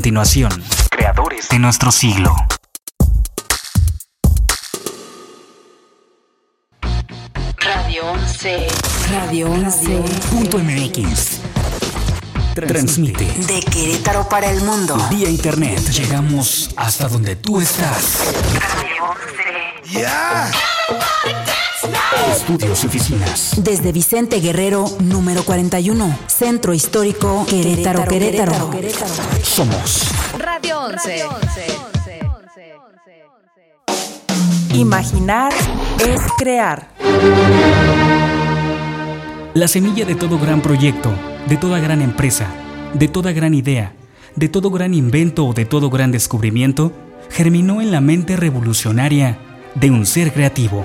continuación, creadores de nuestro siglo. Radio 11. Radio 11. Punto MX. Transmite De Querétaro para el mundo. vía internet. Llegamos hasta donde tú estás. Radio 11. Estudios y oficinas. Desde Vicente Guerrero, número 41. Centro Histórico Querétaro, Querétaro. Somos Radio 11. Imaginar es crear. la semilla de todo gran proyecto, de toda gran empresa, de toda gran idea, de todo gran invento o de todo gran descubrimiento, germinó en la mente revolucionaria de un ser creativo.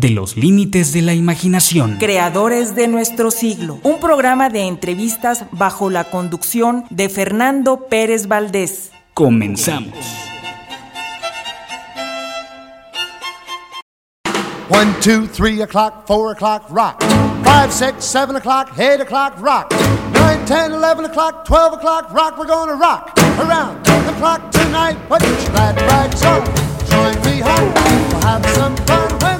de los límites de la imaginación. Creadores de nuestro siglo. Un programa de entrevistas bajo la conducción de Fernando Pérez Valdés. Comenzamos. One, two, three o'clock, four o'clock, rock. Five, six, seven o'clock, eight o'clock, rock. Nine, ten, eleven o'clock, twelve o'clock, rock. We're gonna rock around the clock tonight. Put your glad rags on. Join me home. We'll have some fun when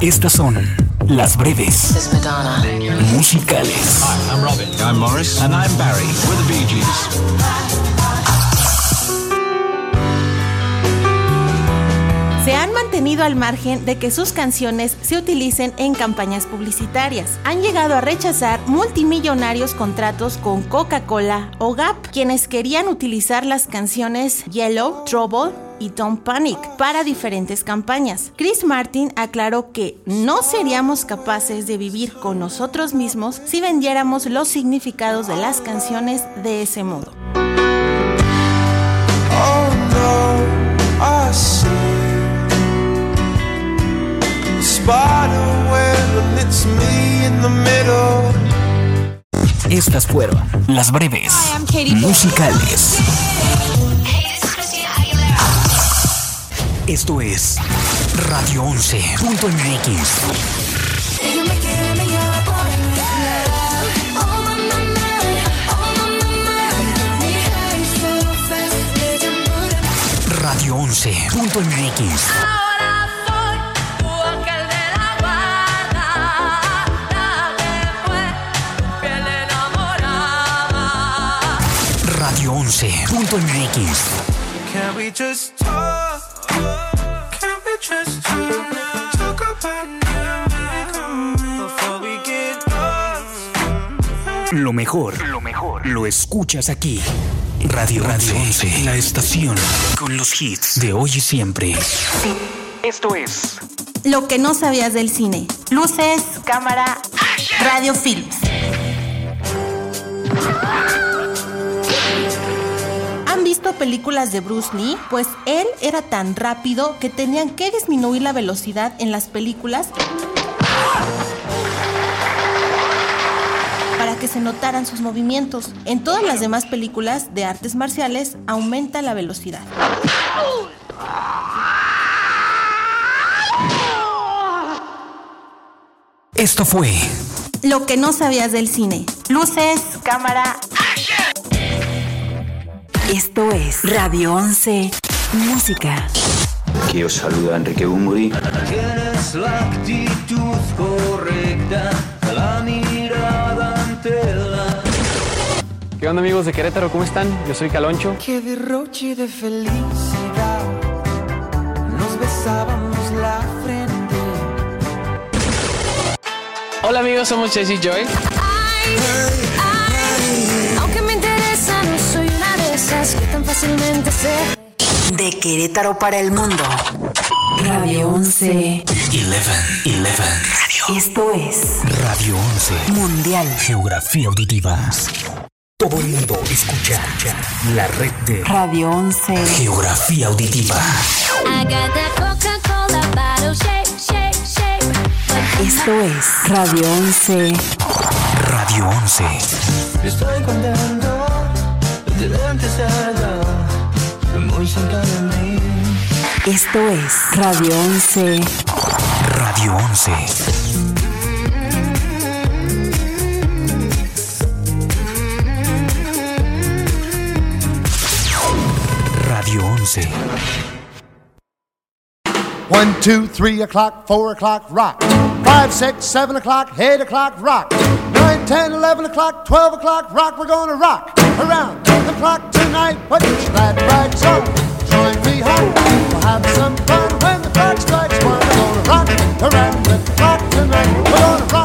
Estas son las breves musicales. I'm Robin. I'm Morris. And I'm Barry. We're the Bee Gees. se han mantenido al margen de que sus canciones se utilicen en campañas publicitarias. Han llegado a rechazar multimillonarios contratos con Coca-Cola o Gap, quienes querían utilizar las canciones Yellow, Trouble y Don't Panic para diferentes campañas. Chris Martin aclaró que no seríamos capaces de vivir con nosotros mismos si vendiéramos los significados de las canciones de ese modo. Oh. Estas fueron las breves musicales. Esto es Radio 11.mx. Radio 11.mx. Radio 11.mx. Can we just talk? Can we just talk? Talk about now before we get lost. Lo mejor, lo mejor, lo escuchas aquí. Radio Radio 11, la estación con los hits de hoy y siempre. Esto es Lo que no sabías del cine. Luces, cámara, radio films. ¿Han visto películas de Bruce Lee? Pues él era tan rápido que tenían que disminuir la velocidad en las películas para que se notaran sus movimientos. En todas las demás películas de artes marciales aumenta la velocidad. Esto fue Lo que no sabías del cine. Luces, cámara, Esto es Radio 11. Música. Que os saluda Enrique Bumburi. Tienes la actitud correcta, la mirada ante la. ¿Qué onda amigos de Querétaro? ¿Cómo están? Yo soy Caloncho. Qué derroche de felicidad. Nos besábamos la frente. Hola amigos, somos Jesse Joy. Aunque esas que tan fácilmente se. De Querétaro para el mundo. Radio 11. 11, 11. Esto es Radio 11, Mundial. Geografía Auditiva. Todo el mundo escucha la red de Radio 11. Geografía Auditiva. Esto es Radio 11. Radio 11. Estoy contento Esto es Radio 11. Radio 11. Radio 11. One, two, three o'clock, four o'clock, rock. Five, six, seven o'clock, eight o'clock, rock. Nine, ten, eleven o'clock, twelve o'clock, rock. We're gonna rock around the clock tonight. Put your glad rags on. Join me home. We'll have some fun when the clock strikes one. We're gonna rock around the clock tonight. We're gonna rock,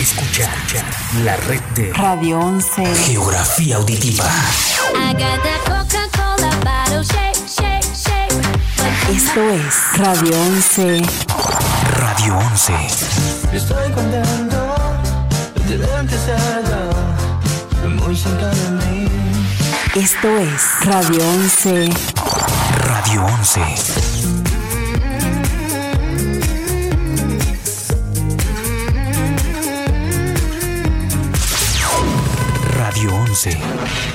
mundo escucha la red de Radio 11. Geografía Auditiva. Esto es Radio 11. Radio 11. Estoy contento de verte cerca, muy cerca de mí. Esto es Radio 11. Radio 11. Radio 11.